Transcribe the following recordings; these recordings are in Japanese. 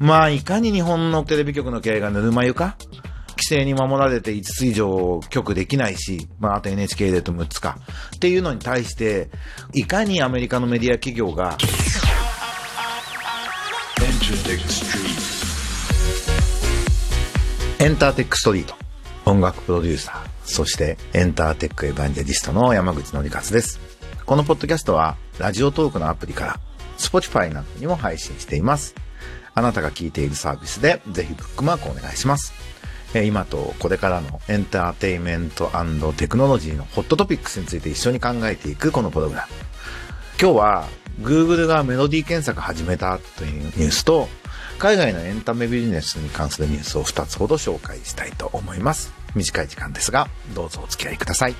まあ、いかに日本のテレビ局の経営がぬるま湯か？規制に守られて5つ以上局できないし、まあ、あと NHK でと6つか。っていうのに対して、いかにアメリカのメディア企業が、エンターテックストリート、音楽プロデューサー、そしてエンターテックエヴァンジェリストの山口のりかつです。このポッドキャストは、ラジオトークのアプリから、Spotify などにも配信しています。あなたが聞いているサービスで、ぜひブックマークお願いします。え今とこれからのエンターテインメントテクノロジーのホットトピックスについて一緒に考えていくこのプログラム。今日は Google がメロディー検索始めたというニュースと海外のエンタメビジネスに関するニュースを2つほど紹介したいと思います。短い時間ですがどうぞお付き合いください。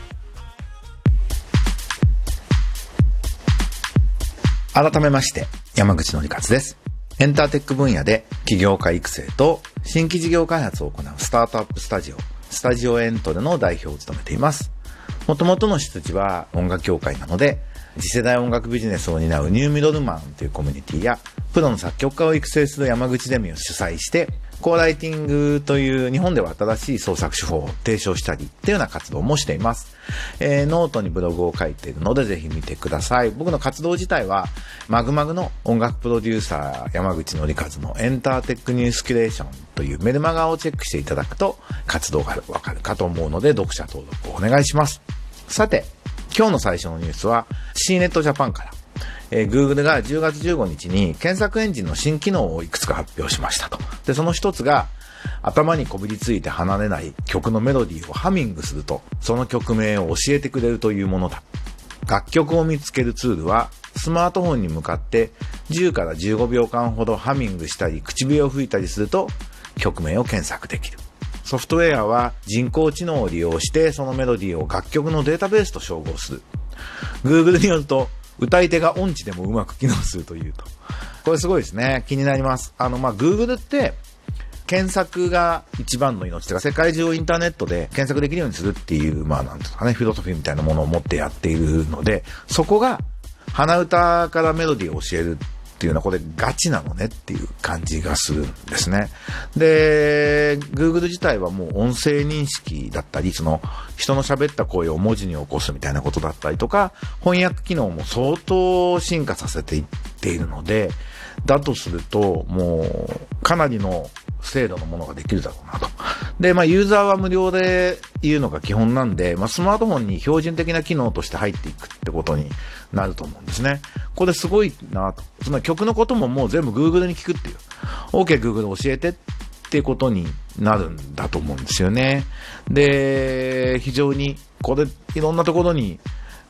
改めまして山口のりかつです。エンターテック分野で起業家育成と新規事業開発を行うスタートアップスタジオ、スタジオエントレの代表を務めています。もともとの出自は音楽協会なので、次世代音楽ビジネスを担うニューミドルマンというコミュニティや、プロの作曲家を育成する山口ゼミを主催して、コーライティングという日本では新しい創作手法を提唱したりっていうような活動もしています。えーノートにブログを書いているのでぜひ見てください。僕の活動自体は、マグマグの音楽プロデューサー山口のりかずのエンターテックニュースキュレーションというメルマガをチェックしていただくと活動がわかるかと思うので読者登録をお願いします。さて、今日の最初のニュースは C ネットジャパンから。えー Google が10月15日に検索エンジンの新機能をいくつか発表しましたと。で、その一つが、頭にこびりついて離れない曲のメロディーをハミングすると、その曲名を教えてくれるというものだ。楽曲を見つけるツールは、スマートフォンに向かって10から15秒間ほどハミングしたり、唇を吹いたりすると、曲名を検索できる。ソフトウェアは人工知能を利用してそのメロディーを楽曲のデータベースと照合する。Google によると、歌い手が音痴でもうまく機能するというと。これすごいですね。気になります。あの、まあ、Google って、検索が一番の命とか、世界中をインターネットで検索できるようにするっていう、まあ、なんですかね、フィロソフィーみたいなものを持ってやっているので、そこが、鼻歌からメロディーを教えるっていうのは、これガチなのねっていう感じがするんですね。で、Google 自体はもう音声認識だったり、その人の喋った声を文字に起こすみたいなことだったりとか、翻訳機能も相当進化させていっているので、だとすると、もう、かなりの精度のものができるだろうなと。で、まあ、ユーザーは無料で言うのが基本なんで、まあ、スマートフォンに標準的な機能として入っていくってことになると思うんですね。これすごいなと。つまり曲のことももう全部 Google に聞くっていう。OK Google 教えてってことになるんだと思うんですよね。で、非常に、これ、いろんなところに、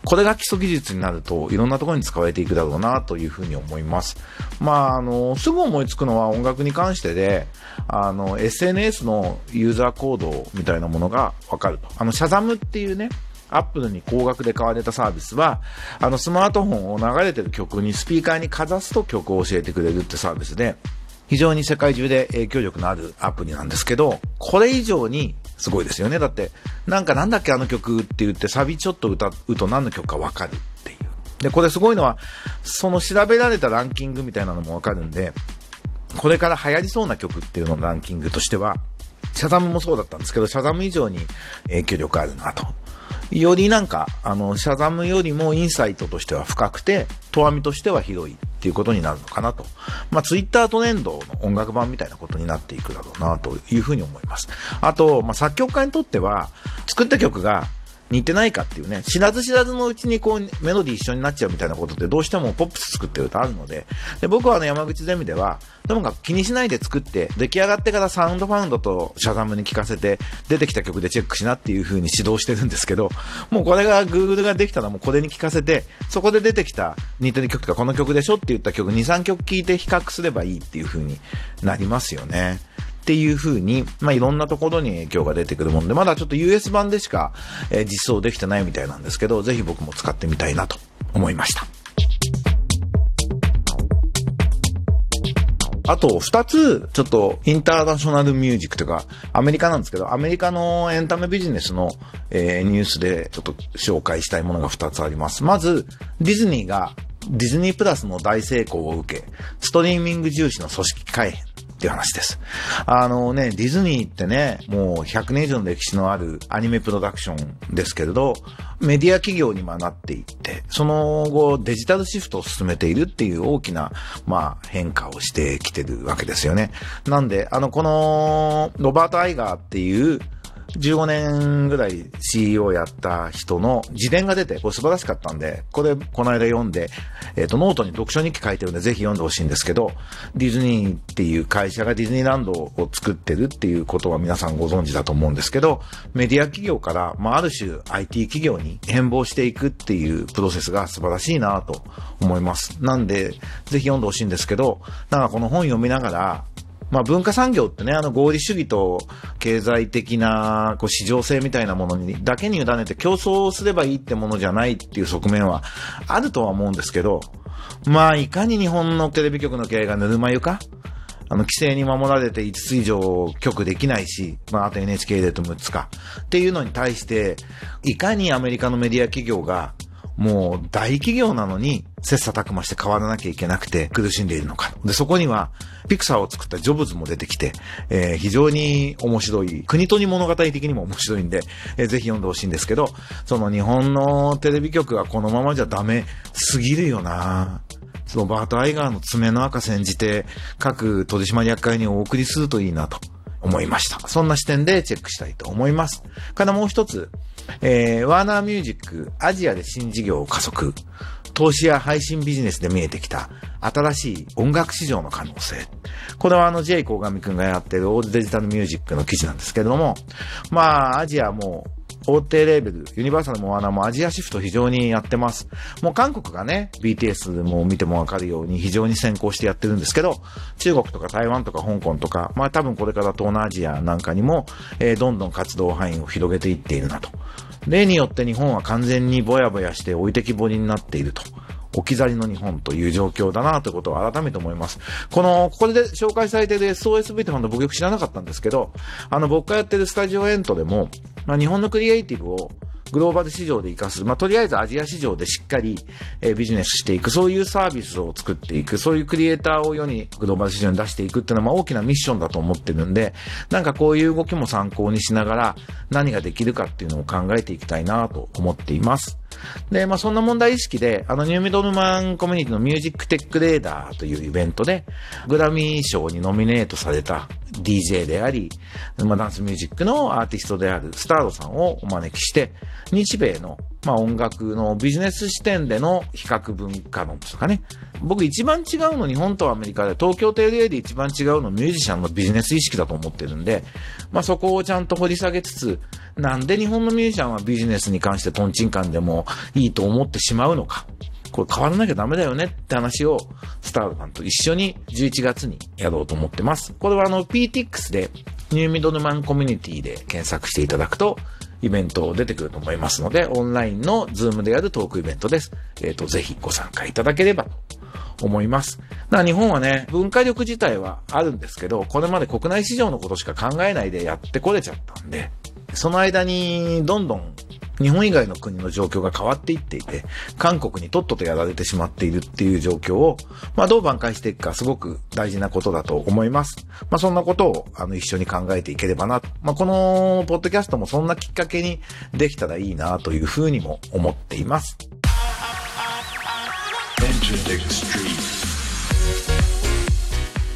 これが基礎技術になるといろんなところに使われていくだろうなというふうに思います。まあ、あの、すぐ思いつくのは音楽に関してで、あの、SNS のユーザーコードみたいなものがわかると。あの、シャザムっていうね、アップルに高額で買われたサービスは、あの、スマートフォンを流れてる曲にスピーカーにかざすと曲を教えてくれるってサービスで、非常に世界中で影響力のあるアプリなんですけど、これ以上にすごいですよね。だって、なんかなんだっけあの曲って言ってサビちょっと歌うと何の曲かわかるっていう。で、これすごいのは、その調べられたランキングみたいなのもわかるんで、これから流行りそうな曲っていうののランキングとしては、シャザムもそうだったんですけど、シャザム以上に影響力あるなと。よりなんか、あの、シャザムよりもインサイトとしては深くて、とわみとしては広いっていうことになるのかなと。まあ、ツイッタートレンドの音楽版みたいなことになっていくだろうなというふうに思います。あと、まあ、作曲家にとっては、作った曲が似てないかっていうね、知らず知らずのうちにこうメロディー一緒になっちゃうみたいなことってどうしてもポップス作ってるとあるので、で僕はあの山口ゼミでは、ともかく気にしないで作って、出来上がってからサウンドファウンドとシャザムに聞かせて、出てきた曲でチェックしなっていう風に指導してるんですけど、もうこれが Google ができたらもうこれに聞かせて、そこで出てきた似てる曲とかこの曲でしょって言った曲2、3曲聴いて比較すればいいっていう風になりますよね。っていう風に、まあ、いろんなところに影響が出てくるもんで、まだちょっと US 版でしか、えー実装できてないみたいなんですけど、ぜひ僕も使ってみたいなと思いました。あと、二つ、ちょっと、インターナショナルミュージックというか、アメリカなんですけど、アメリカのエンタメビジネスの、えーニュースで、ちょっと紹介したいものが二つあります。まず、ディズニーが、ディズニープラスの大成功を受け、ストリーミング重視の組織改編っていう話です。あのね、ディズニーってね、もう100年以上の歴史のあるアニメプロダクションですけれど、メディア企業にもなっていって、その後デジタルシフトを進めているっていう大きな、まあ変化をしてきてるわけですよね。なんで、あの、この、ロバート・アイガーっていう、15年ぐらい CEO やった人の自伝が出て、これ素晴らしかったんで、これこの間読んで、えっ、と、ノートに読書日記書いてるんで、ぜひ読んでほしいんですけど、ディズニーっていう会社がディズニーランドを作ってるっていうことは皆さんご存知だと思うんですけど、メディア企業から、まあ、ある種 IT 企業に変貌していくっていうプロセスが素晴らしいなと思います。なんで、ぜひ読んでほしいんですけど、なんかこの本読みながら、まあ文化産業ってね、あの合理主義と経済的なこう市場性みたいなものにだけに委ねて競争すればいいってものじゃないっていう側面はあるとは思うんですけど、まあいかに日本のテレビ局の経営がぬるま湯かあの、規制に守られて5つ以上局できないし、まあ、あと NHK でと6つか。っていうのに対して、いかにアメリカのメディア企業が、もう大企業なのに、切磋琢磨して変わらなきゃいけなくて苦しんでいるのか。で、そこには、ピクサーを作ったジョブズも出てきて、えー非常に面白い、国とに物語的にも面白いんで、えーぜひ読んでほしいんですけど、その日本のテレビ局がこのままじゃダメすぎるよなロバート・アイガーの爪の赤煎じて、各取締役会にお送りするといいなと思いました。そんな視点でチェックしたいと思います。からもう一つ、えー、ワーナーミュージック、アジアで新事業を加速。投資や配信ビジネスで見えてきた新しい音楽市場の可能性。これはあの J 鴻上くんがやってるオールデジタルミュージックの記事なんですけれども、まあアジアも大手レーベル、ユニバーサルもワーナもアジアシフト非常にやってます。もう韓国がね、BTS も見てもわかるように非常に先行してやってるんですけど、中国とか台湾とか香港とか、まあ多分これから東南アジアなんかにも、えーどんどん活動範囲を広げていっているなと。例によって日本は完全にぼやぼやして置いてきぼりになっていると。置き去りの日本という状況だなということを改めて思います。この、ここで紹介されている SOSV って本当僕よく知らなかったんですけど、あの僕がやってるスタジオエントでも、まあ、日本のクリエイティブをグローバル市場で活かす。まあ、とりあえずアジア市場でしっかり、えービジネスしていく。そういうサービスを作っていく。そういうクリエイターを世にグローバル市場に出していくっていうのは、まあ、大きなミッションだと思ってるんで、なんかこういう動きも参考にしながら、何ができるかっていうのを考えていきたいなと思っています。で、まあ、そんな問題意識で、あの、ニューミドルマンコミュニティのミュージックテックレーダーというイベントで、グラミー賞にノミネートされた DJ であり、まあ、ダンスミュージックのアーティストであるスタードさんをお招きして、日米の、まあ、音楽のビジネス視点での比較文化論ですかね。僕一番違うの日本とアメリカで、東京テレで一番違うのミュージシャンのビジネス意識だと思ってるんで、まあ、そこをちゃんと掘り下げつつ、なんで日本のミュージシャンはビジネスに関してトンチンカンでもいいと思ってしまうのか。これ変わらなきゃダメだよねって話をスタートさんと一緒に11月にやろうと思ってます。これはあの PTX でニューミドルマンコミュニティで検索していただくとイベント出てくると思いますので、オンラインのズームでやるトークイベントです。えっ、と、ぜひご参加いただければと思います。だから日本はね、文化力自体はあるんですけど、これまで国内市場のことしか考えないでやってこれちゃったんで、その間にどんどん日本以外の国の状況が変わっていっていて、韓国にとっととやられてしまっているっていう状況を、まあどう挽回していくかすごく大事なことだと思います。まあそんなことをあの一緒に考えていければな。まあこのポッドキャストもそんなきっかけにできたらいいなというふうにも思っています。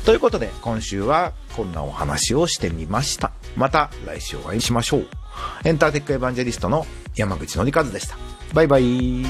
ということで今週はこんなお話をしてみました。また来週お会いしましょう。エンターテックエヴァンジェリストの山口のりかずでした。バイバイ。